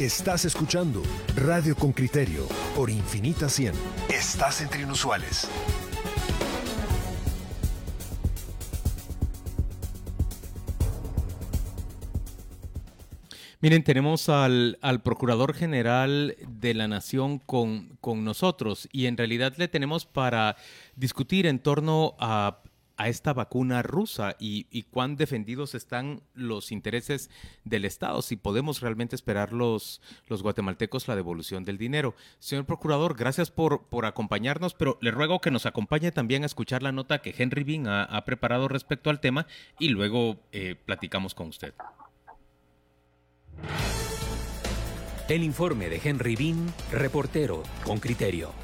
Estás escuchando Radio con Criterio por Infinita 100. Estás entre inusuales. Miren, tenemos al, al, Procurador General de la Nación con, con, nosotros y en realidad le tenemos para discutir en torno a, a esta vacuna rusa y, cuán defendidos están los intereses del Estado, si podemos realmente esperar los, los guatemaltecos la devolución del dinero. Señor Procurador, gracias por, por acompañarnos, pero le ruego que nos acompañe también a escuchar la nota que Henry Bean ha, ha preparado respecto al tema y luego eh, platicamos con usted. El informe de Henry Bean, reportero con criterio.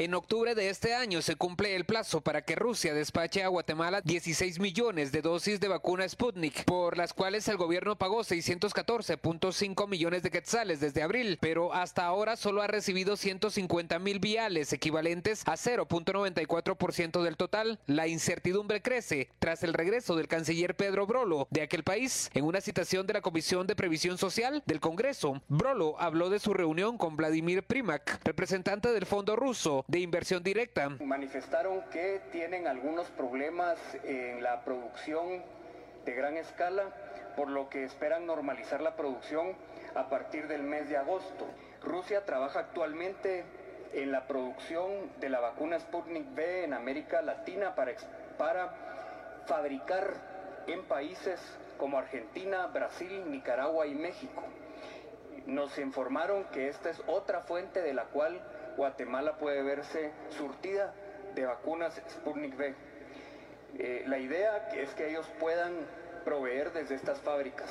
En octubre de este año se cumple el plazo para que Rusia despache a Guatemala 16 millones de dosis de vacuna Sputnik, por las cuales el gobierno pagó 614.5 millones de quetzales desde abril, pero hasta ahora solo ha recibido 150 mil viales, equivalentes a 0.94% del total. La incertidumbre crece tras el regreso del canciller Pedro Brolo de aquel país. En una citación de la Comisión de Previsión Social del Congreso, Brolo habló de su reunión con Vladimir Primak, representante del Fondo Ruso de inversión directa. Manifestaron que tienen algunos problemas en la producción de gran escala, por lo que esperan normalizar la producción a partir del mes de agosto. Rusia trabaja actualmente en la producción de la vacuna Sputnik V en América Latina para, para fabricar en países como Argentina, Brasil, Nicaragua y México. Nos informaron que esta es otra fuente de la cual Guatemala puede verse surtida de vacunas Sputnik V. Eh, la idea es que ellos puedan proveer desde estas fábricas.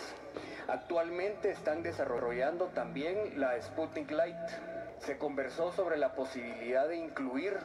Actualmente están desarrollando también la Sputnik Light. Se conversó sobre la posibilidad de incluir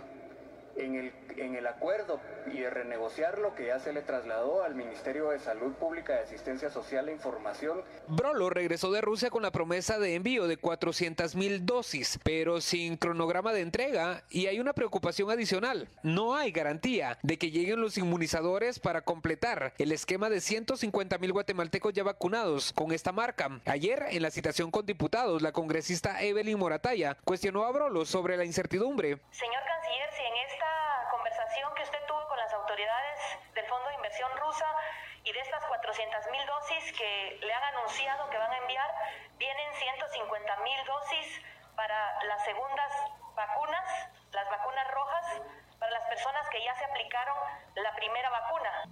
en el, en el acuerdo y de renegociar lo que ya se le trasladó al Ministerio de Salud Pública y Asistencia Social e Información. Brolo regresó de Rusia con la promesa de envío de 400 mil dosis, pero sin cronograma de entrega y hay una preocupación adicional. No hay garantía de que lleguen los inmunizadores para completar el esquema de 150 mil guatemaltecos ya vacunados con esta marca. Ayer, en la citación con diputados, la congresista Evelyn Morataya cuestionó a Brolo sobre la incertidumbre. Señor canciller, si esta conversación que usted tuvo con las autoridades del Fondo de Inversión Rusa y de estas 400 mil dosis que le han anunciado que van a enviar, vienen 150 mil dosis para las segundas vacunas, las vacunas rojas, para las personas que ya se aplicaron la primera vacuna.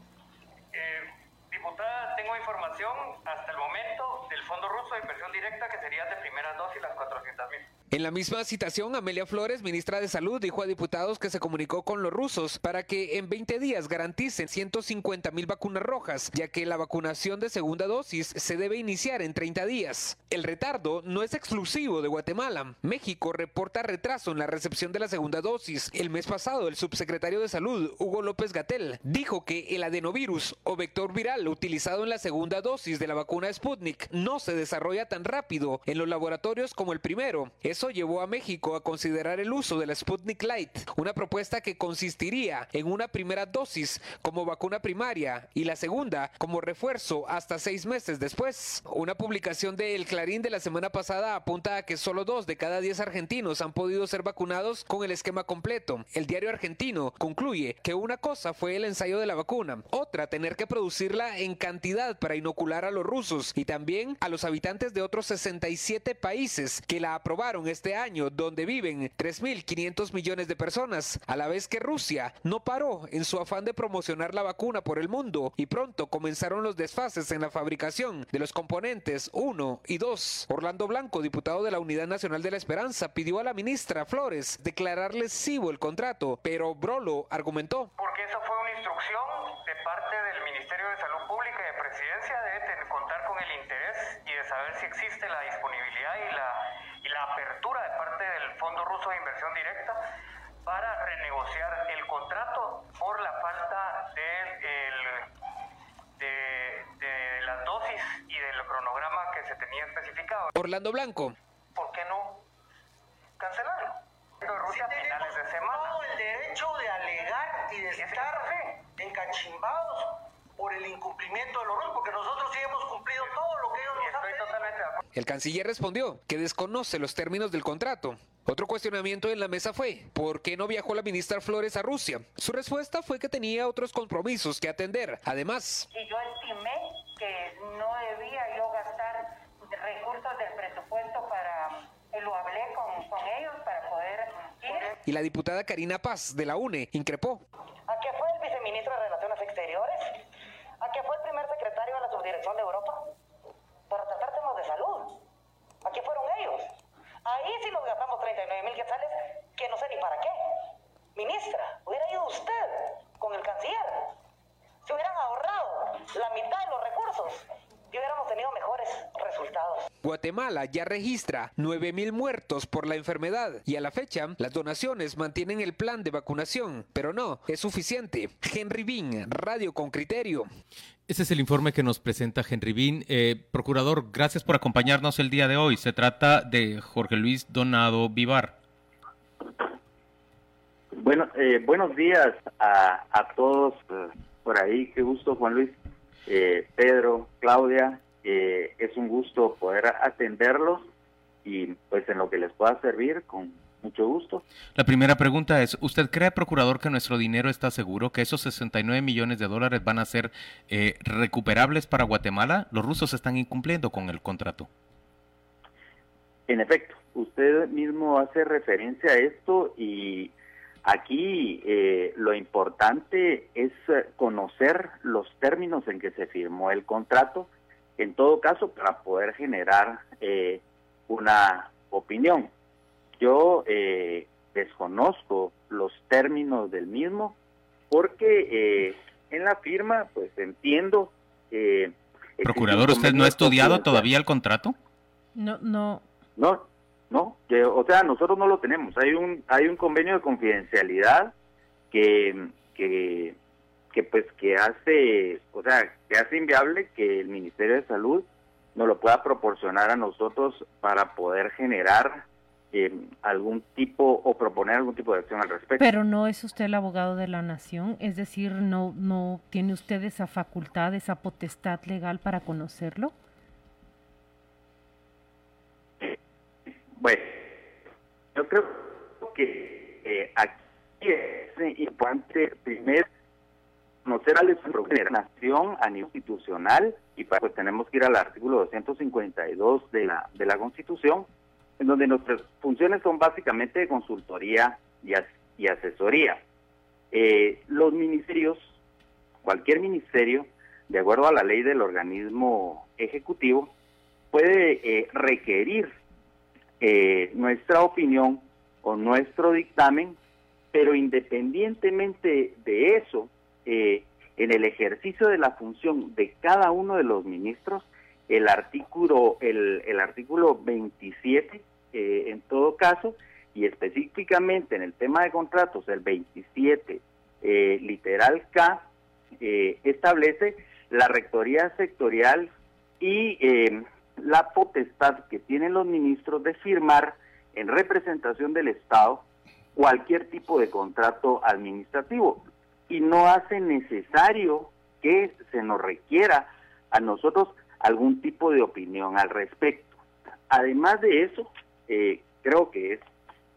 Eh, diputada, tengo información hasta el momento del Fondo Ruso de Inversión Directa que serían de primeras dosis las 400 mil. En la misma citación, Amelia Flores, ministra de Salud, dijo a diputados que se comunicó con los rusos para que en 20 días garanticen 150 mil vacunas rojas, ya que la vacunación de segunda dosis se debe iniciar en 30 días. El retardo no es exclusivo de Guatemala. México reporta retraso en la recepción de la segunda dosis. El mes pasado, el subsecretario de Salud, Hugo López Gatel, dijo que el adenovirus o vector viral utilizado en la segunda dosis de la vacuna Sputnik no se desarrolla tan rápido en los laboratorios como el primero. Eso llevó a México a considerar el uso de la Sputnik Light, una propuesta que consistiría en una primera dosis como vacuna primaria y la segunda como refuerzo hasta seis meses después. Una publicación de El Clarín de la semana pasada apunta a que solo dos de cada diez argentinos han podido ser vacunados con el esquema completo. El diario argentino concluye que una cosa fue el ensayo de la vacuna, otra tener que producirla en cantidad para inocular a los rusos y también a los habitantes de otros 67 países que la aprobaron este año, donde viven 3.500 millones de personas, a la vez que Rusia no paró en su afán de promocionar la vacuna por el mundo y pronto comenzaron los desfases en la fabricación de los componentes 1 y 2. Orlando Blanco, diputado de la Unidad Nacional de la Esperanza, pidió a la ministra Flores declarar lesivo el contrato, pero Brolo argumentó. Porque eso fue una instrucción de parte Salud Pública y de Presidencia de contar con el interés y de saber si existe la disponibilidad y la y la apertura de parte del Fondo Ruso de Inversión Directa para renegociar el contrato por la falta de, el, de, de las dosis y del cronograma que se tenía especificado. Orlando Blanco. ¿Por qué no cancelarlo? Rusia si finales de semana. todo el derecho de alegar y de estar encachimbados por el incumplimiento de los RUS, porque nosotros sí hemos cumplido todo lo que ellos nos han pedido. El canciller respondió que desconoce los términos del contrato. Otro cuestionamiento en la mesa fue, ¿por qué no viajó la ministra Flores a Rusia? Su respuesta fue que tenía otros compromisos que atender. Además, Y yo estimé que no debía yo gastar recursos del presupuesto para... y Lo hablé con, con ellos para poder ir. y la diputada Karina Paz de la UNE increpó. ¿A qué fue el viceministro de Relaciones Exteriores? ¿A qué fue el primer secretario de Europa? Para tratar temas de salud. ¿A qué fueron ellos? Ahí sí nos gastamos 39 mil quetzales, que no sé ni para qué. Ministra, hubiera ido usted con el canciller. Se hubieran ahorrado la mitad de los recursos y hubiéramos tenido mejores resultados. Guatemala ya registra 9.000 muertos por la enfermedad y a la fecha las donaciones mantienen el plan de vacunación, pero no es suficiente. Henry Bean, Radio con Criterio. Ese es el informe que nos presenta Henry Bean. Eh, procurador, gracias por acompañarnos el día de hoy. Se trata de Jorge Luis Donado Vivar. Bueno, eh, buenos días a, a todos eh, por ahí. Qué gusto, Juan Luis, eh, Pedro, Claudia. Es un gusto poder atenderlos y pues en lo que les pueda servir, con mucho gusto. La primera pregunta es, ¿usted cree, procurador, que nuestro dinero está seguro, que esos 69 millones de dólares van a ser eh, recuperables para Guatemala? Los rusos están incumpliendo con el contrato. En efecto, usted mismo hace referencia a esto y aquí eh, lo importante es conocer los términos en que se firmó el contrato, en todo caso para poder generar eh, una opinión. Yo eh, desconozco los términos del mismo porque eh, en la firma pues entiendo... Eh, Procurador, ¿usted no ha estudiado todavía el contrato? No, no. No, no, que, o sea, nosotros no lo tenemos. Hay un hay un convenio de confidencialidad que que que pues que hace, o sea, que hace inviable que el Ministerio de Salud nos lo pueda proporcionar a nosotros para poder generar eh, algún tipo o proponer algún tipo de acción al respecto. Pero no es usted el abogado de la nación, es decir, no, no tiene usted esa facultad, esa potestad legal para conocerlo. Bueno, yo creo que eh, aquí es importante primero conocer a la nación a nivel institucional y para pues tenemos que ir al artículo 252 de la de la Constitución, en donde nuestras funciones son básicamente de consultoría y, as- y asesoría. Eh, los ministerios, cualquier ministerio, de acuerdo a la ley del organismo ejecutivo, puede eh, requerir eh, nuestra opinión o nuestro dictamen, pero independientemente de eso, eh, en el ejercicio de la función de cada uno de los ministros, el artículo, el, el artículo 27, eh, en todo caso, y específicamente en el tema de contratos, el 27, eh, literal K, eh, establece la rectoría sectorial y eh, la potestad que tienen los ministros de firmar en representación del Estado cualquier tipo de contrato administrativo. Y no hace necesario que se nos requiera a nosotros algún tipo de opinión al respecto. Además de eso, eh, creo que es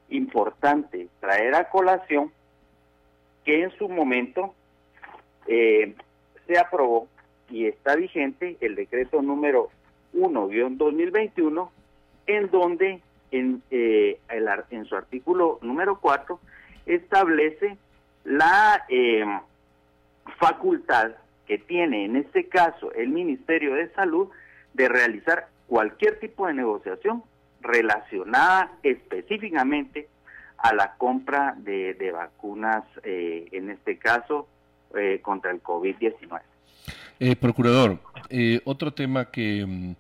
importante traer a colación que en su momento eh, se aprobó y está vigente el decreto número 1-2021, en donde en, eh, su artículo número 4 establece la eh, facultad que tiene en este caso el Ministerio de Salud de realizar cualquier tipo de negociación relacionada específicamente a la compra de, vacunas, eh, en este caso eh, contra el COVID-19. Eh, procurador, otro tema que,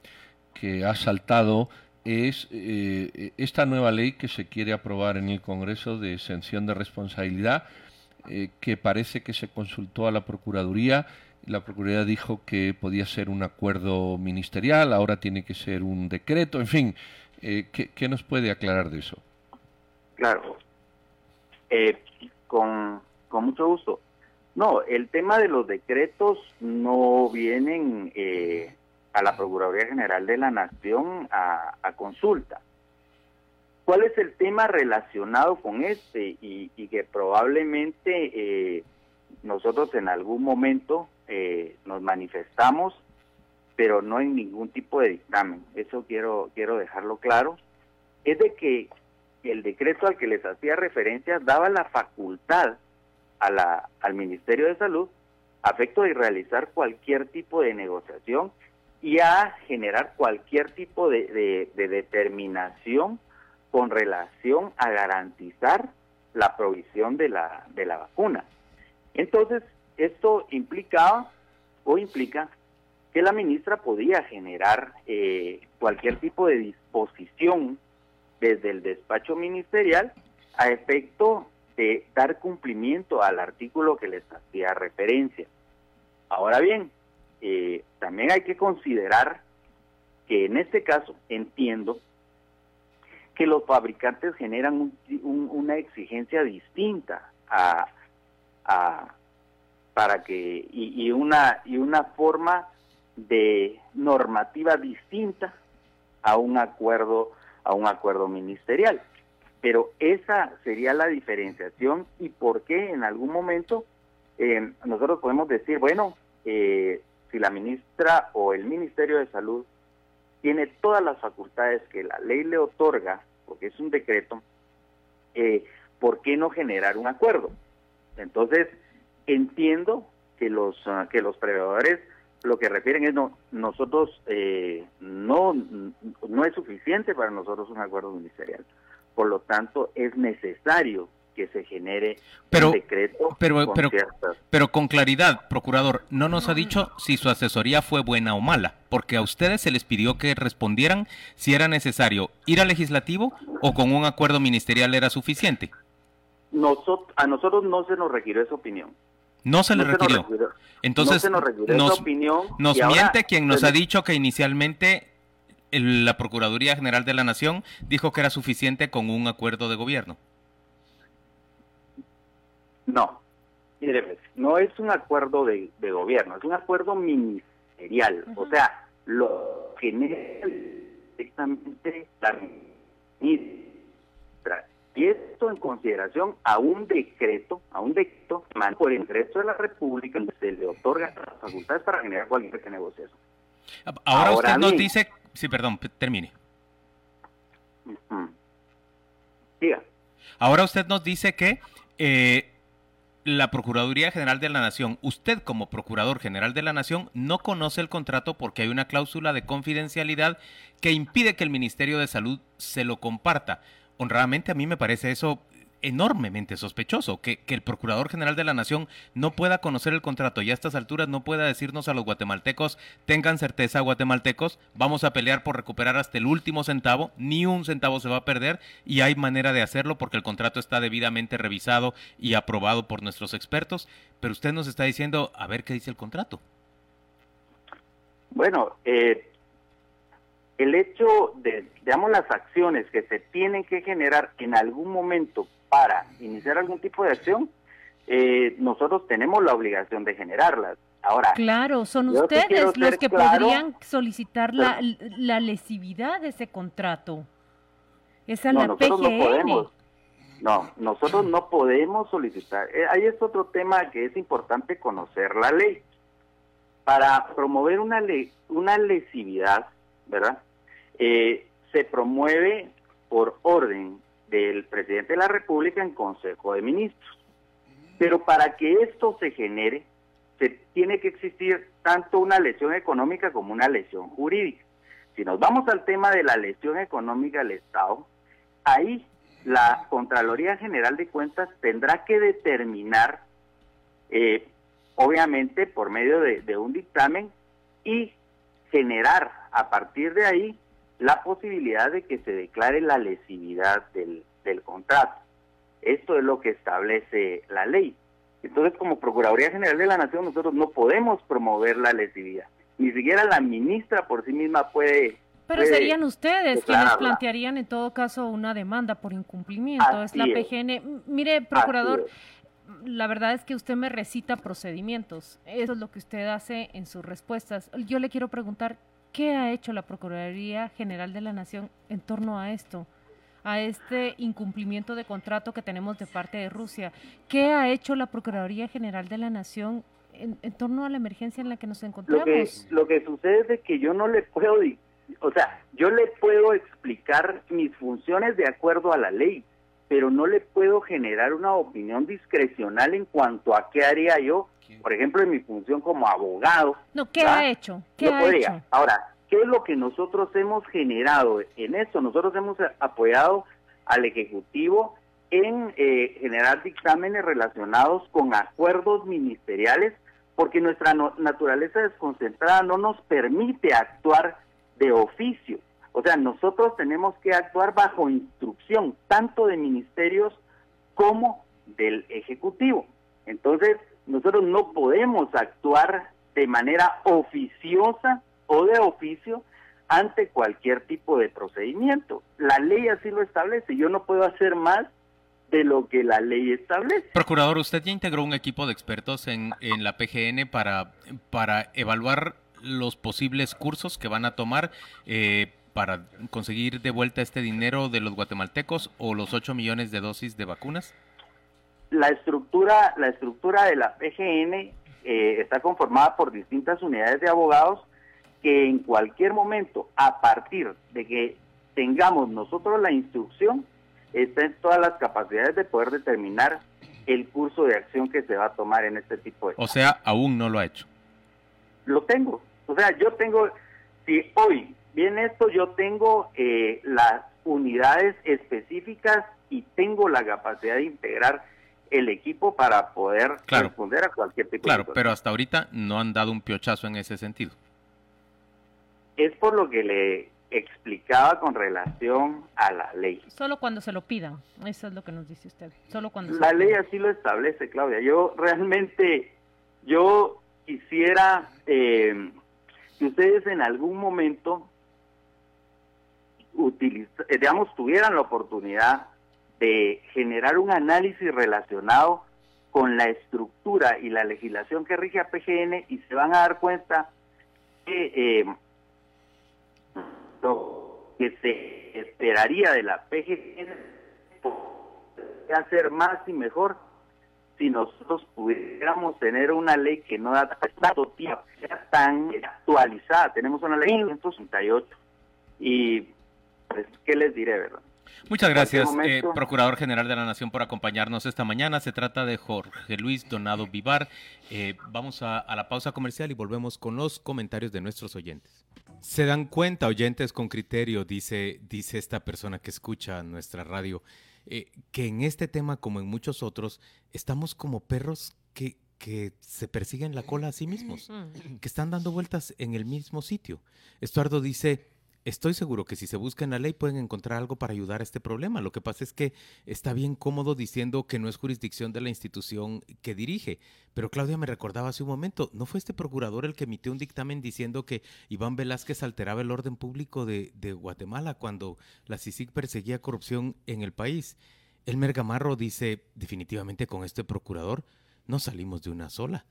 que ha saltado es esta nueva ley que se quiere aprobar en el Congreso de exención de responsabilidad, que parece que se consultó a la Procuraduría. La Procuraduría dijo que podía ser un acuerdo ministerial, ahora tiene que ser un decreto, en fin, eh, ¿qué, qué nos puede aclarar de eso? Claro, Eh, con, con mucho gusto. No, el tema de los decretos no vienen eh, a la Procuraduría General de la Nación a, consulta. ¿Cuál es el tema relacionado con este y, que probablemente eh, nosotros en algún momento eh, nos manifestamos, pero no en ningún tipo de dictamen? Eso quiero quiero dejarlo claro. Es de que el decreto al que les hacía referencia daba la facultad a la, al Ministerio de Salud a efecto de realizar cualquier tipo de negociación y a generar cualquier tipo de, determinación con relación a garantizar la provisión de la, de la vacuna. Entonces, esto implicaba o implica que la ministra podía generar eh, cualquier tipo de disposición desde el despacho ministerial a efecto de dar cumplimiento al artículo que les hacía referencia. Ahora bien, eh, también hay que considerar que en este caso entiendo que los fabricantes generan una exigencia distinta a, para que y, una y una forma de normativa distinta a un acuerdo a un acuerdo ministerial. Pero esa sería la diferenciación y por qué en algún momento eh, nosotros podemos decir, bueno, eh, si la ministra o el Ministerio de Salud tiene todas las facultades que la ley le otorga, porque es un decreto, eh, ¿por qué no generar un acuerdo? Entonces, entiendo que los, ah, que los prevedores lo que refieren es no nosotros eh, no no es suficiente para nosotros un acuerdo ministerial. Por lo tanto es necesario que se genere pero, un decreto pero con pero, pero con claridad procurador no nos ha dicho si su asesoría fue buena o mala porque a ustedes se les pidió que respondieran si era necesario ir al legislativo o con un acuerdo ministerial era suficiente. Nosotros a nosotros no se nos requirió esa opinión no se le requirió. Entonces, nos, opinión nos miente quien nos ha dicho que inicialmente la Procuraduría General de la Nación dijo que era suficiente con un acuerdo de gobierno. No, mire, no es un acuerdo de, gobierno, es un acuerdo ministerial. O sea, lo genera directamente la ministra y esto en consideración a un decreto, a un decreto por el Congreso de la República que se le otorga las facultades para generar cualquier negociación. Ahora, usted nos dice, sí, perdón, termine. Diga. Ahora usted nos dice que eh, la Procuraduría General de la Nación, usted como Procurador General de la Nación, no conoce el contrato porque hay una cláusula de confidencialidad que impide que el Ministerio de Salud se lo comparta honradamente a mí me parece eso enormemente sospechoso, que, el Procurador General de la Nación no pueda conocer el contrato y a estas alturas no pueda decirnos a los guatemaltecos, tengan certeza guatemaltecos, vamos a pelear por recuperar hasta el último centavo, ni un centavo se va a perder y hay manera de hacerlo porque el contrato está debidamente revisado y aprobado por nuestros expertos, pero usted nos está diciendo, a ver qué dice el contrato. Bueno, eh, el hecho de, digamos, las acciones que se tienen que generar en algún momento para iniciar algún tipo de acción, eh, nosotros tenemos la obligación de generarlas. Ahora, claro, son ustedes los que podrían solicitar la, la, lesividad de ese contrato. Esa no, la nosotros no podemos. No, nosotros no podemos solicitar. Eh, ahí es otro tema que es importante conocer la ley. Para promover una ley, una lesividad, ¿verdad? Eh, se promueve por orden del presidente de la República en Consejo de Ministros. Pero para que esto se genere, se tiene que existir tanto una lesión económica como una lesión jurídica. Si nos vamos al tema de la lesión económica del Estado, ahí la Contraloría General de Cuentas tendrá que determinar, eh, obviamente por medio de un dictamen, y generar a partir de ahí la posibilidad de que se declare la lesividad del, contrato. Esto es lo que establece la ley. Entonces, como Procuraduría General de la Nación, nosotros no podemos promover la lesividad. Ni siquiera la ministra por sí misma puede... Pero serían ustedes quienes plantearían en todo caso una demanda por incumplimiento. es la PGN. Mire, Procurador, la verdad es que usted me recita procedimientos. Eso es lo que usted hace en sus respuestas. Yo le quiero preguntar, ¿qué ha hecho la Procuraduría General de la Nación en torno a esto? a este incumplimiento de contrato que tenemos de parte de Rusia. ¿Qué ha hecho la Procuraduría General de la Nación en, torno a la emergencia en la que nos encontramos? Lo que, lo que sucede es que yo no le puedo, o sea, yo le puedo explicar mis funciones de acuerdo a la ley, pero no le puedo generar una opinión discrecional en cuanto a qué haría yo, por ejemplo, en mi función como abogado. No, ¿qué ha hecho? ¿Qué ha hecho? Ahora, ¿Qué es lo que nosotros hemos generado en esto? Nosotros hemos apoyado al Ejecutivo en eh, generar dictámenes relacionados con acuerdos ministeriales porque nuestra naturaleza desconcentrada no nos permite actuar de oficio. O sea, nosotros tenemos que actuar bajo instrucción tanto de ministerios como del Ejecutivo. Entonces, nosotros no podemos actuar de manera oficiosa o de oficio ante cualquier tipo de procedimiento. La ley así lo establece. Yo no puedo hacer más de lo que la ley establece. Procurador, usted ya integró un equipo de expertos en, en la PGN para, para evaluar los posibles cursos que van a tomar eh, para conseguir de vuelta este dinero de los guatemaltecos o los 8 millones de dosis de vacunas. La estructura, la estructura de la PGN eh, está conformada por distintas unidades de abogados que en cualquier momento, a partir de que tengamos nosotros la instrucción, estén todas las capacidades de poder determinar el curso de acción que se va a tomar en este tipo de... O sea, aún no lo ha hecho. Lo tengo. O sea, yo tengo, si hoy viene esto, yo tengo eh, las unidades específicas y tengo la capacidad de integrar el equipo para poder responder a cualquier tipo claro, de... Claro, pero hasta ahorita no han dado un piochazo en ese sentido es por lo que le explicaba con relación a la ley. Solo cuando se lo pidan, eso es lo que nos dice usted. Solo cuando la ley así lo establece, Claudia. Yo realmente, yo quisiera eh, que ustedes en algún momento digamos, tuvieran la oportunidad de generar un análisis relacionado con la estructura y la legislación que rige a PGN y se van a dar cuenta que eh, que se esperaría de la PGN hacer más y mejor si nosotros pudiéramos tener una ley que no da tanto tiempo, sea tan actualizada. Tenemos una ley de 1968 y pues, ¿qué les diré, verdad? Muchas gracias, eh, Procurador General de la Nación, por acompañarnos esta mañana. Se trata de Jorge Luis Donado Vivar. Eh, vamos a la pausa comercial y volvemos con los comentarios de nuestros oyentes. Se dan cuenta, oyentes con criterio, dice, dice esta persona que escucha nuestra radio, eh, que en este tema, como en muchos otros, estamos como perros que, que se persiguen la cola a sí mismos, que están dando vueltas en el mismo sitio. Estuardo dice, Estoy seguro que si se busca en la ley pueden encontrar algo para ayudar a este problema. Lo que pasa es que está bien cómodo diciendo que no es jurisdicción de la institución que dirige. Pero Claudia me recordaba hace un momento, ¿no fue este procurador el que emitió un dictamen diciendo que Iván Velázquez alteraba el orden público de, Guatemala cuando la CICIG perseguía corrupción en el país? Elmer Gamarro dice, definitivamente con este procurador no salimos de una sola.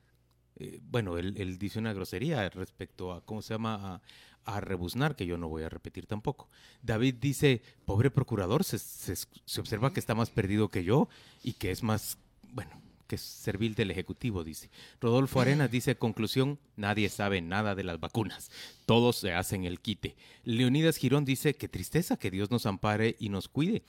Eh, bueno, él, dice una grosería respecto a, ¿cómo se llama?, a, rebuznar, que yo no voy a repetir tampoco. David dice, pobre procurador, se, se, observa que está más perdido que yo y que es más, bueno, que es servil del Ejecutivo, dice. Rodolfo Arenas dice, conclusión, nadie sabe nada de las vacunas, todos se hacen el quite. Leonidas Girón dice, qué tristeza que Dios nos ampare y nos cuide.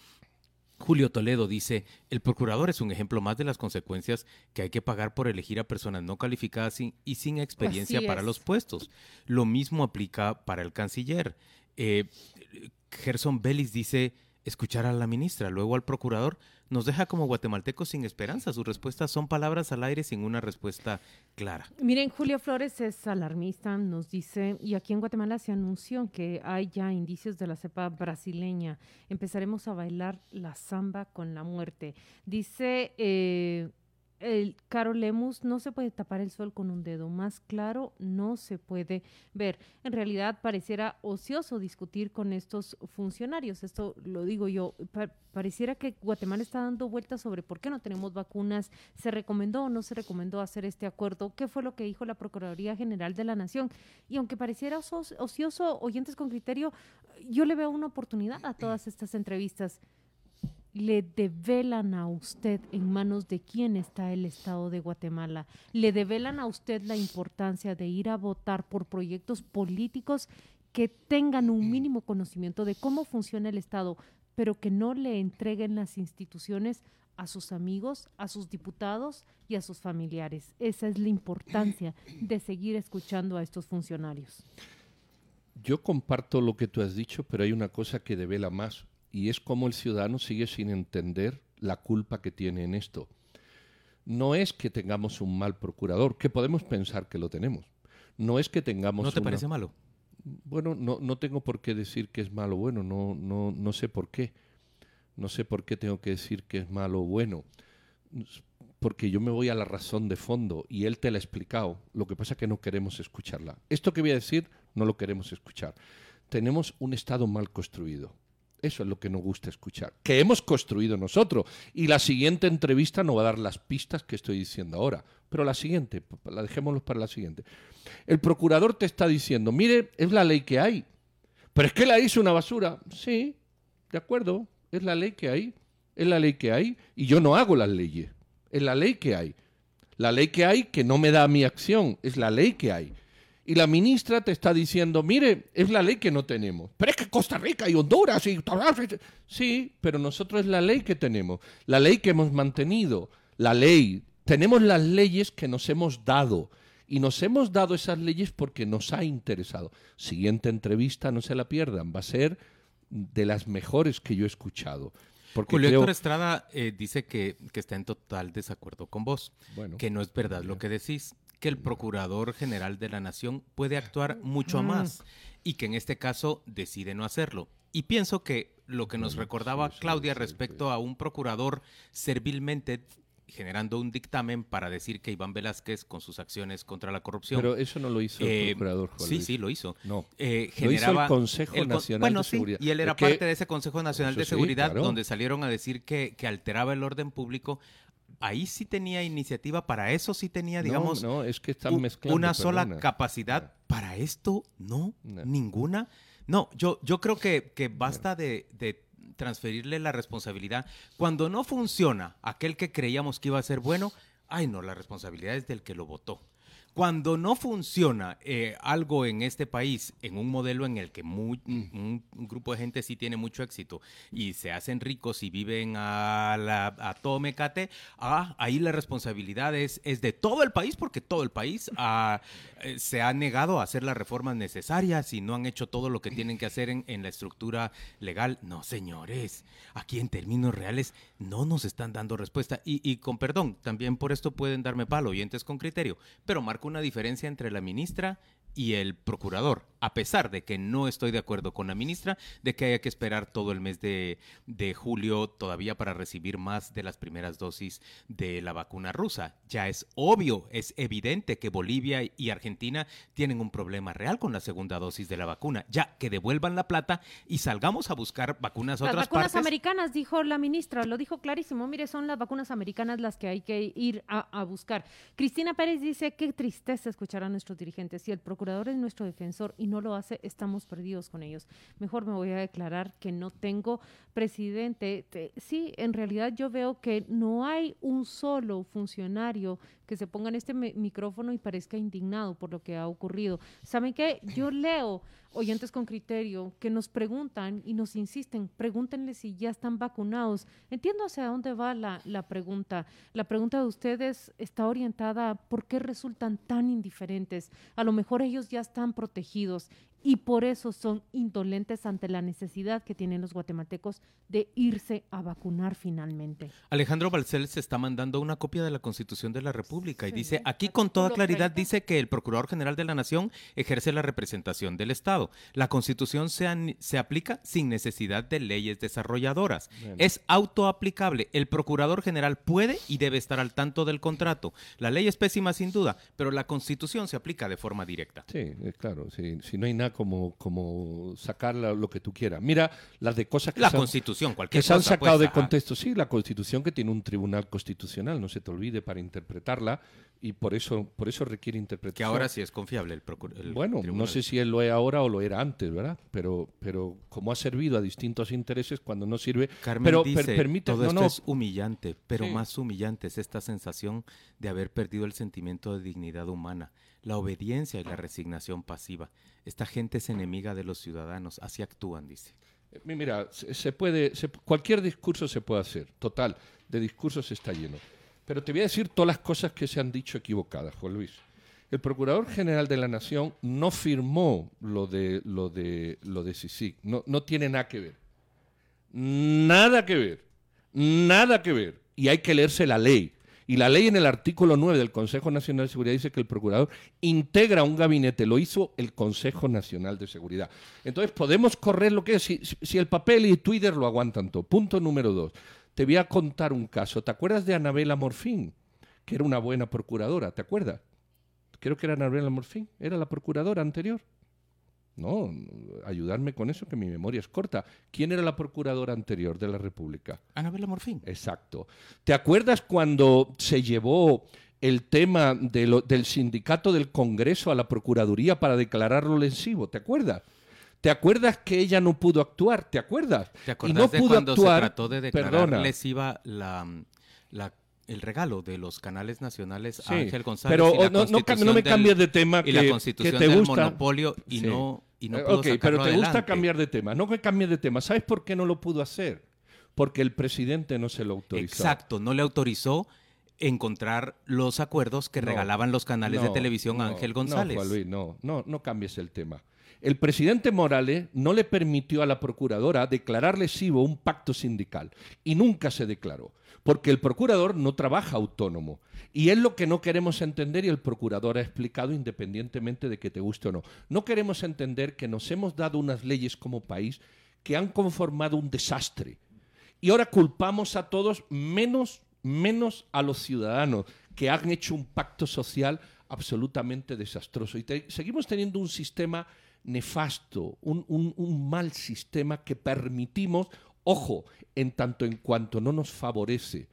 Julio Toledo dice, el procurador es un ejemplo más de las consecuencias que hay que pagar por elegir a personas no calificadas y sin experiencia para los puestos. Lo mismo aplica para el canciller. Eh, Gerson Bellis dice, escuchar a la ministra, luego al procurador, nos deja como guatemaltecos sin esperanza. Sus respuestas son palabras al aire sin una respuesta clara. Miren, Julio Flores es alarmista, nos dice, y aquí en Guatemala se anunció que hay ya indicios de la cepa brasileña. Empezaremos a bailar la samba con la muerte. Dice... Eh, el Caro Lemus, no se puede tapar el sol con un dedo. Más claro, no se puede ver. En realidad, pareciera ocioso discutir con estos funcionarios. Esto lo digo yo. pareciera que Guatemala está dando vueltas sobre por qué no tenemos vacunas. ¿Se recomendó o no se recomendó hacer este acuerdo? ¿Qué fue lo que dijo la Procuraduría General de la Nación? Y aunque pareciera ocioso, oyentes con criterio, yo le veo una oportunidad a todas estas entrevistas le develan a usted en manos de quién está el Estado de Guatemala. Le develan a usted la importancia de ir a votar por proyectos políticos que tengan un mínimo conocimiento de cómo funciona el Estado, pero que no le entreguen las instituciones a sus amigos, a sus diputados y a sus familiares. Esa es la importancia de seguir escuchando a estos funcionarios. Yo comparto lo que tú has dicho, pero hay una cosa que devela más y es como el ciudadano sigue sin entender la culpa que tiene en esto. No es que tengamos un mal procurador, que podemos pensar que lo tenemos. No es que tengamos. ¿No te parece malo? Bueno, no, no tengo por qué decir que es malo o bueno, no, no, no sé por qué. No sé por qué tengo que decir que es malo o bueno. Porque yo me voy a la razón de fondo y él te la ha explicado. Lo que pasa es que no queremos escucharla. Esto que voy a decir no lo queremos escuchar. Tenemos un Estado mal construido eso es lo que nos gusta escuchar, que hemos construido nosotros. Y la siguiente entrevista no va a dar las pistas que estoy diciendo ahora, pero la siguiente, la dejémoslo para la siguiente. El procurador te está diciendo, mire, es la ley que hay, pero es que la hizo una basura. Sí, de acuerdo, es la ley que hay, es la ley que hay, y yo no hago las leyes, es la ley que hay. La ley que hay que no me da mi acción, es la ley que hay y la ministra te está diciendo, mire, es la ley que no tenemos. Pero es que Costa Rica y Honduras y... Sí, pero nosotros es la ley que tenemos, la ley que hemos mantenido, la ley. Tenemos las leyes que nos hemos dado. Y nos hemos dado esas leyes porque nos ha interesado. Siguiente entrevista, no se la pierdan, va a ser de las mejores que yo he escuchado. Porque Julio Héctor Estrada eh, dice que, que, está en total desacuerdo con vos, bueno, que no es verdad lo que decís que el Procurador General de la Nación puede actuar mucho más y que en este caso decide no hacerlo. Y pienso que lo que nos recordaba Claudia respecto a un procurador servilmente generando un dictamen para decir que Iván Velázquez con sus acciones contra la corrupción. Pero eso no lo hizo el eh, procurador. sí, sí, lo hizo. No. Eh, lo hizo el Consejo Nacional de Seguridad. y él era parte de ese Consejo Nacional de Seguridad donde salieron a decir que, que alteraba el orden público ahí sí tenía iniciativa, para eso sí tenía, digamos, no, es que están mezclando, una sola capacidad. Para esto, no, ninguna. No, yo, yo creo que, que basta de, de, transferirle la responsabilidad. Cuando no funciona aquel que creíamos que iba a ser bueno, ay no, la responsabilidad es del que lo votó. Cuando no funciona eh, algo en este país, en un modelo en el que un, grupo de gente sí tiene mucho éxito y se hacen ricos y viven a, la, a todo mecate, ah, ahí la responsabilidad es, de todo el país porque todo el país ah, eh, se ha negado a hacer las reformas necesarias y no han hecho todo lo que tienen que hacer en, en la estructura legal. No, señores, aquí en términos reales no nos están dando respuesta. Y, y con perdón, también por esto pueden darme palo, oyentes con criterio, pero Marco una diferencia entre la ministra y el procurador a pesar de que no estoy de acuerdo con la ministra de que haya que esperar todo el mes de, julio todavía para recibir más de las primeras dosis de la vacuna rusa. Ya es obvio, es evidente que Bolivia y Argentina tienen un problema real con la segunda dosis de la vacuna. Ya que devuelvan la plata y salgamos a buscar vacunas las otras vacunas americanas, dijo la ministra, lo dijo clarísimo. Mire, son las vacunas americanas las que hay que ir a, a buscar. Cristina Pérez dice, qué tristeza escuchar a nuestros dirigentes. Si el procurador es nuestro defensor y no lo hace, estamos perdidos con ellos. Mejor me voy a declarar que no tengo presidente. Sí, en realidad yo veo que no hay un solo funcionario que se ponga en este micrófono y parezca indignado por lo que ha ocurrido. ¿Saben qué? Yo leo oyentes con criterio que nos preguntan y nos insisten, pregúntenle si ya están vacunados. Entiendo hacia dónde va la, la pregunta. La pregunta de ustedes está orientada a por qué resultan tan indiferentes. A lo mejor ellos ya están protegidos y por eso son indolentes ante la necesidad que tienen los guatemaltecos de irse a vacunar finalmente. Alejandro Balcel se está mandando una copia de la Constitución de la República y dice, aquí con toda claridad dice que el Procurador General de la Nación ejerce la representación del Estado. La Constitución se, se aplica sin necesidad de leyes desarrolladoras. Es autoaplicable. El Procurador General puede y debe estar al tanto del contrato. La ley es pésima sin duda, pero la Constitución se aplica de forma directa. Sí, eh, claro. Si no hay nada como, como sacar lo que tú quieras. Mira, las de cosas que, la se, Constitución, cualquier que se han cosa, sacado pues, de contexto. Sí, la Constitución que tiene un tribunal constitucional, no se te olvide, para interpretarla y por eso, por eso requiere interpretación. Que ahora sí es confiable el, procurador. Bueno, no sé si él lo es ahora o lo era antes, ¿verdad? Pero, pero como ha servido a distintos intereses, cuando no sirve... Carmen pero dice, permite, todo no, esto no, es humillante, pero Sí. más humillante es esta sensación de haber perdido el sentimiento de dignidad humana, la obediencia y la resignación pasiva. Esta gente es enemiga de los ciudadanos, así actúan, dice. Mi- Mira, se, puede, cualquier discurso se puede hacer, total, de discursos está lleno. Pero te voy a decir todas las cosas que se han dicho equivocadas, Juan Luis. El Procurador General de la Nación no firmó lo de lo de lo de CICIG, no, no tiene nada que ver. Nada que ver. Nada que ver. Y hay que leerse la ley. Y la ley en el artículo 9 del Consejo Nacional de Seguridad dice que el procurador integra un gabinete. Lo hizo el Consejo Nacional de Seguridad. Entonces podemos correr lo que es. Si, el papel y Twitter lo aguantan todo. Punto número dos. Te voy a contar un caso. ¿Te acuerdas de Anabela Morfín? Que era una buena procuradora. ¿Te acuerdas? Creo que era Anabela Morfín. Era la procuradora anterior. No, ayudarme con eso, que mi memoria es corta. ¿Quién era la procuradora anterior de la República? Anabela Morfín. Exacto. ¿Te acuerdas cuando se llevó el tema de lo- del sindicato del Congreso a la Procuraduría para declararlo lesivo? ¿Te acuerdas? ¿Te acuerdas que ella no pudo actuar? ¿Te acuerdas? ¿Te y acuerdas no de pudo cuando actuar. se trató de declarar perdona, lesiva la, la- el regalo de los canales nacionales Sí, a Ángel González pero y la no- no me del- cambies de tema y la que- constitución que te del gusta. monopolio y Sí. no y no Eh, pudo ok, pero te gusta cambiar de tema. No que cambies de tema. ¿Sabes por qué no lo pudo hacer? Porque el presidente no se lo autorizó. Exacto, no le autorizó encontrar los acuerdos que No, regalaban los canales de televisión a Ángel González. No, Juan Luis, no, no, no cambies el tema. El presidente Morales no le permitió a la procuradora declarar lesivo un pacto sindical y nunca se declaró, porque el procurador no trabaja autónomo. Y es lo que no queremos entender y el procurador ha explicado independientemente de que te guste o no. No queremos entender que nos hemos dado unas leyes como país que han conformado un desastre. Y ahora culpamos a todos menos, menos a los ciudadanos que han hecho un pacto social absolutamente desastroso. Y seguimos teniendo un sistema nefasto, un, un- un mal sistema que permitimos, ojo, en tanto en cuanto no nos favorece.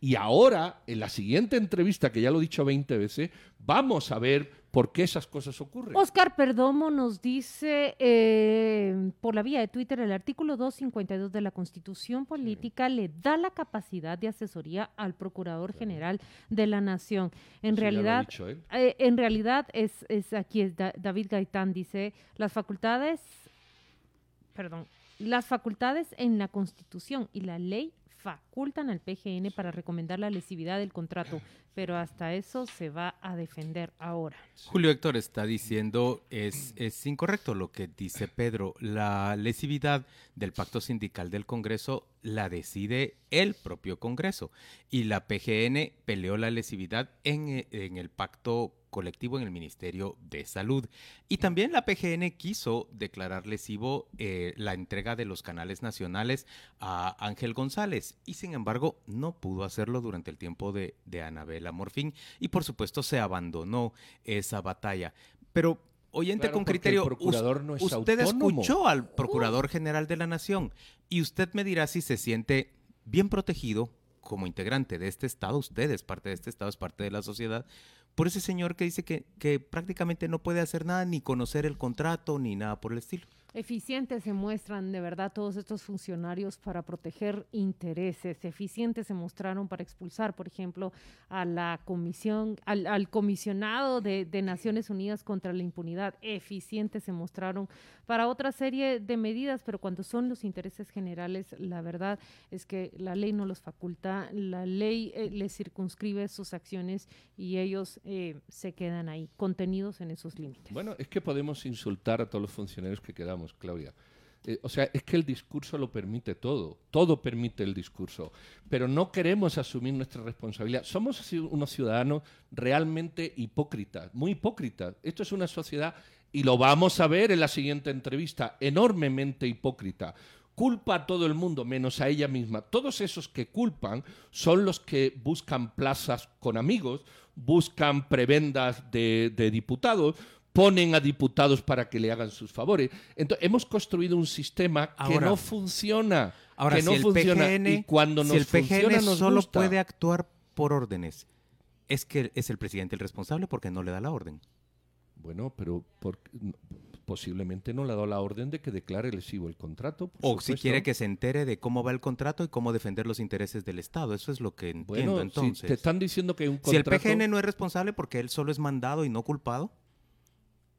Y ahora, en la siguiente entrevista, que ya lo he dicho 20 veces, vamos a ver por qué esas cosas ocurren. Oscar Perdomo nos dice eh, por la vía de Twitter el artículo 252 de la Constitución Política le da la capacidad de asesoría al Procurador General de la Nación. En Sí, realidad, eh, en realidad es, es aquí es Da- David Gaitán dice las facultades, perdón, las facultades en la Constitución y la ley facultan al PGN para recomendar la lesividad del contrato, pero hasta eso se va a defender ahora. Julio Héctor está diciendo es, es incorrecto lo que dice Pedro. La lesividad del pacto sindical del Congreso la decide el propio Congreso y la PGN peleó la lesividad en, en el pacto colectivo en el Ministerio de Salud. Y también la PGN quiso declarar lesivo eh, la entrega de los canales nacionales a Ángel González y sin embargo no pudo hacerlo durante el tiempo de, de Anabela Morfín y por supuesto se abandonó esa batalla. Pero oyente Claro, con criterio, procurador no es usted autónomo. escuchó al Procurador General de la Nación y usted me dirá si se siente bien protegido como integrante de este Estado, usted es parte de este Estado, es parte de la sociedad, por ese señor que dice que, que prácticamente no puede hacer nada, ni conocer el contrato, ni nada por el estilo. Eficientes se muestran de verdad todos estos funcionarios para proteger intereses. Eficientes se mostraron para expulsar, por ejemplo, a la comisión, al, comisionado de, de, Naciones Unidas contra la impunidad. Eficientes se mostraron para otra serie de medidas, pero cuando son los intereses generales, la verdad es que la ley no los faculta, la ley eh, les circunscribe sus acciones y ellos eh, se quedan ahí, contenidos en esos límites. Bueno, es que podemos insultar a todos los funcionarios que quedamos Claudia. Eh, o sea, es que el discurso lo permite todo, todo permite el discurso, pero no queremos asumir nuestra responsabilidad. Somos unos ciudadanos realmente hipócritas, muy hipócritas. Esto es una sociedad, y lo vamos a ver en la siguiente entrevista, enormemente hipócrita. Culpa a todo el mundo, menos a ella misma. Todos esos que culpan son los que buscan plazas con amigos, buscan prebendas de, de diputados, ponen a diputados para que le hagan sus favores. Entonces, hemos construido un sistema que no funciona. Ahora, que no el funciona. PGN, y cuando nos si el PGN funciona, nos solo gusta. puede actuar por órdenes, es que es el presidente el responsable porque no le da la orden. Bueno, pero por- posiblemente no le ha dado la orden de que declare lesivo el contrato. O si quiere que se entere de cómo va el contrato y cómo defender los intereses del Estado. Eso es lo que entiendo Bueno, si entonces. te están diciendo que un Si el. PGN no es responsable porque él solo es mandado y no culpado,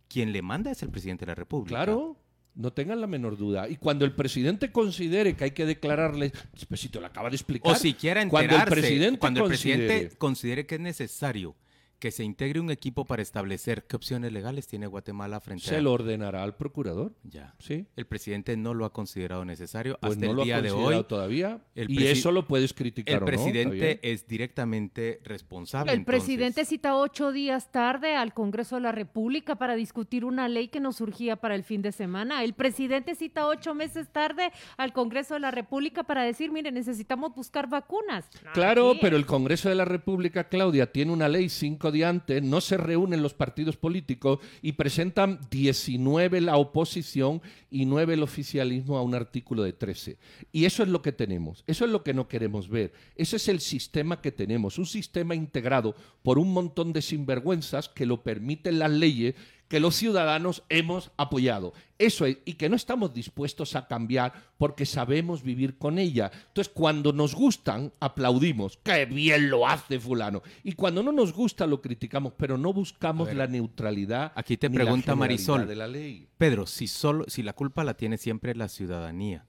quien le manda es el presidente de la República. Claro, no tengan la menor duda. Y cuando el presidente considere que hay que declararle, pues si te lo acaba de explicar. O si quiera cuando enterarse, el presidente cuando el considere- presidente considere que es necesario que se integre un equipo para establecer qué opciones legales tiene Guatemala frente se a... lo ordenará al procurador. Ya. Sí. El presidente no lo ha considerado necesario Pues hasta no el lo ha día de considerado hoy. todavía. el y eso lo puedes criticar El o no, presidente es directamente responsable. El entonces. presidente cita ocho días tarde al Congreso de la República para discutir una ley que nos surgía para el fin de semana. El presidente cita ocho meses tarde al Congreso de la República para decir, mire, necesitamos buscar vacunas. Claro, pero el Congreso de la República, Claudia, tiene una ley cinco antes, no se reúnen los partidos políticos y presentan 19 la oposición y 9 el oficialismo a un artículo de 13. Y eso es lo que tenemos, eso es lo que no queremos ver. Ese es el sistema que tenemos, un sistema integrado por un montón de sinvergüenzas que lo permiten las leyes que los ciudadanos hemos apoyado. Eso es, y que no estamos dispuestos a cambiar porque sabemos vivir con ella. Entonces, cuando nos gustan, aplaudimos, qué bien lo hace fulano. Y cuando no nos gusta, lo criticamos, pero no buscamos ver, la neutralidad. Aquí te pregunta Marisol. de la ley. Pedro, si solo, si la culpa la tiene siempre la ciudadanía,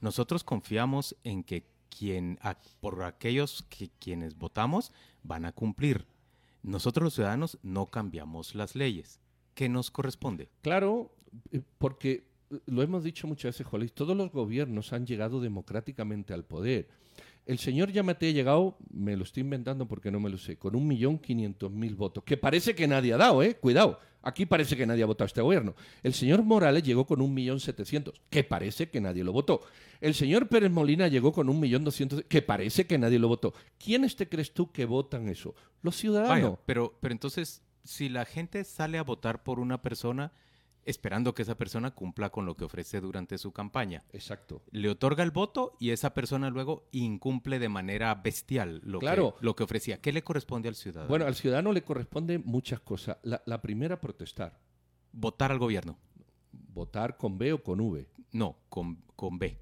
nosotros confiamos en que quien, a- por aquellos que quienes votamos van a cumplir. Nosotros los ciudadanos no cambiamos las leyes. ¿Qué nos corresponde? Claro, eh, porque lo hemos dicho muchas veces, Juan Luis, todos los gobiernos han llegado democráticamente al poder. El señor Yamate ha llegado, me lo estoy inventando porque no me lo sé, con un millón quinientos mil votos, que parece que nadie ha dado, ¿eh? Cuidado, aquí parece que nadie ha votado a este gobierno. El señor Morales llegó con un millón setecientos, que parece que nadie lo votó. El señor Pérez Molina llegó con un millón doscientos, que parece que nadie lo votó. ¿Quiénes te crees tú que votan eso? Los ciudadanos. Vaya, pero, pero entonces, si la gente sale a votar por una persona esperando que esa persona cumpla con lo que ofrece durante su campaña, Exacto. le otorga el voto y esa persona luego incumple de manera bestial lo, Claro. que, lo que ofrecía. ¿Qué le corresponde al ciudadano? Bueno, al ciudadano le corresponde muchas cosas. La, la primera, protestar. Votar al gobierno. Votar con B o con V. No, con, con B.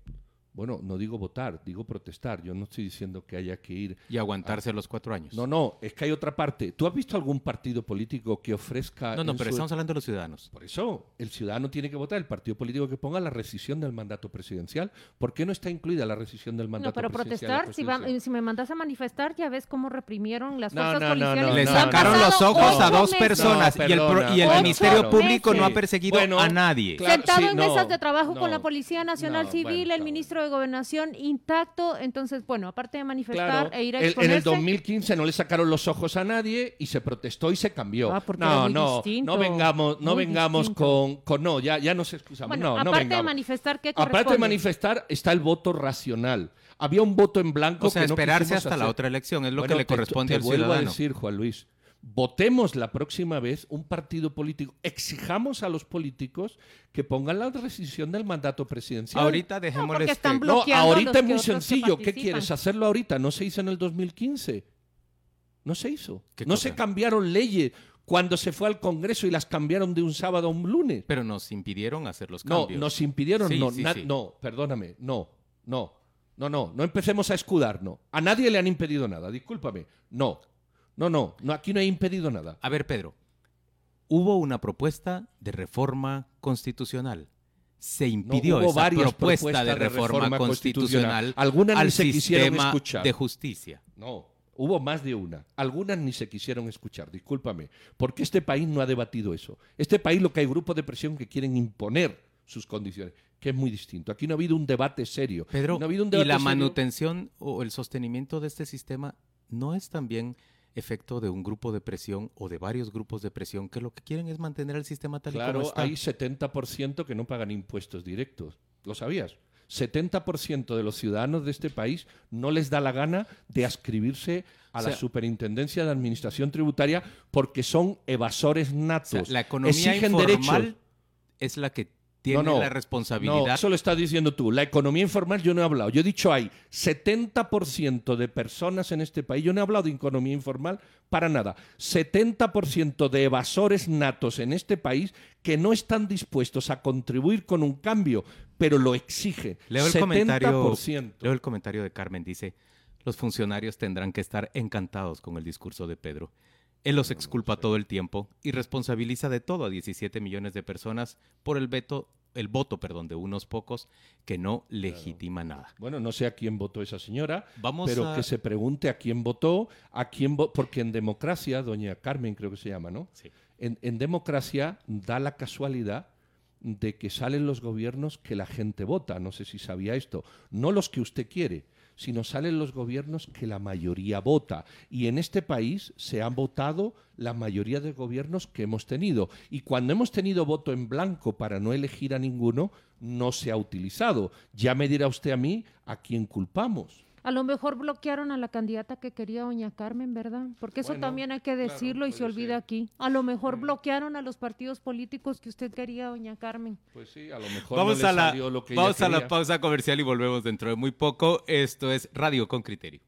Bueno, no digo votar, digo protestar. Yo no estoy diciendo que haya que ir. Y aguantarse los cuatro años. No, no, es que hay otra parte. ¿Tú has visto algún partido político que ofrezca. No, no, pero su- estamos hablando de los ciudadanos. Por eso, el ciudadano tiene que votar, el partido político que ponga la rescisión del mandato presidencial. ¿Por qué no está incluida la rescisión del mandato No, pero presidencial? protestar, si, va- presidencial? si me mandas a manifestar, ya ves cómo reprimieron las No, fuerzas no, no, policiales. no, Le no, sacaron no, los ojos a dos meses. personas No, y el, y el Ministerio Público no ha perseguido Bueno, a nadie. claro, Sentado sí, en no, mesas de trabajo no. con la Policía Nacional No, Civil, bueno, el ministro de Gobernación intacto. Entonces, bueno, aparte de manifestar Claro, e ir a el- en el exponerse, 2015 no le sacaron los ojos a nadie y se protestó y se cambió. Ah, porque era no, muy no, distinto, no vengamos, no muy vengamos con, con no, ya, ya nos excusamos. Bueno, no, no aparte de vengamos. manifestar, ¿qué Aparte de corresponde? manifestar está el voto racional. Había un voto en blanco O sea, que no esperarse hasta la otra elección es lo Bueno, que le te- corresponde te al vuelvo ciudadano. a decir, Juan Luis, votemos la próxima vez un partido político, exijamos a los políticos que pongan la rescisión del mandato presidencial. Ahorita están que- No, los ahorita es muy sencillo. ¿Qué quieres? Hacerlo ahorita. No se hizo en el 2015. No se hizo. ¿Qué No cosa? se cambiaron leyes cuando se fue al Congreso y las cambiaron de un sábado a un lunes. Pero nos impidieron hacer los No, cambios. nos impidieron, Sí, no, sí, na- sí. no, perdóname, no, no, no, no, no empecemos a escudarnos. A nadie le han impedido nada, discúlpame. No, no, no, no aquí no he impedido nada. A ver, Pedro, hubo una propuesta de reforma constitucional. Se impidió hubo esa varias propuesta propuestas de de reforma, constitucional, constitucional. Algunas ni se quisieron escuchar. de justicia. No, hubo más de una. Algunas ni se quisieron escuchar, discúlpame, porque este país no ha debatido eso. Este país lo que hay grupos de presión que quieren imponer sus condiciones, que es muy distinto. Aquí no ha habido un debate serio. Pedro, no ha habido un ¿y la serio. manutención o el sostenimiento de este sistema no es también efecto de un grupo de presión o de varios grupos de presión que lo que quieren es mantener el sistema tal y como Claro, está? hay 70% que no pagan impuestos directos. ¿Lo sabías? 70% de los ciudadanos de este país no les da la gana de ascribirse a O la Superintendencia de Administración Tributaria porque son evasores O natos. sea, la economía Exigen informal derechos. es la que tiene No, no. la responsabilidad. No, eso lo estás diciendo tú. La economía informal yo no he hablado. Yo he dicho hay 70% de personas en este país. Yo no he hablado de economía informal para nada. 70% de evasores natos en este país que no están dispuestos a contribuir con un cambio, pero lo exigen. Leo el, comentario, 70%. leo el comentario de Carmen. Dice, los funcionarios tendrán que estar encantados con el discurso de Pedro. Él los exculpa todo el tiempo y responsabiliza de todo a 17 millones de personas por el veto, el voto, perdón, de unos pocos que no legitima nada. Bueno, no sé a quién votó esa señora, Vamos pero a- que se pregunte a quién votó, a quién vo- porque en democracia, doña Carmen creo que se llama, ¿no? Sí. En, en democracia da la casualidad de que salen los gobiernos que la gente vota, no sé si sabía esto, no los que usted quiere, sino salen los gobiernos que la mayoría vota. Y en este país se han votado la mayoría de gobiernos que hemos tenido. Y cuando hemos tenido voto en blanco para no elegir a ninguno, no se ha utilizado. Ya me dirá usted a mí a quién culpamos. A lo mejor bloquearon a la candidata que quería doña Carmen, ¿verdad? Porque eso Bueno, también hay que decirlo y se olvida ser. aquí. A lo mejor bloquearon a los partidos políticos que usted quería, doña Carmen. Pues sí, a lo mejor Vamos, no a la, salió lo que ella vamos a la pausa comercial y volvemos dentro de muy poco. Esto es Radio con Criterio.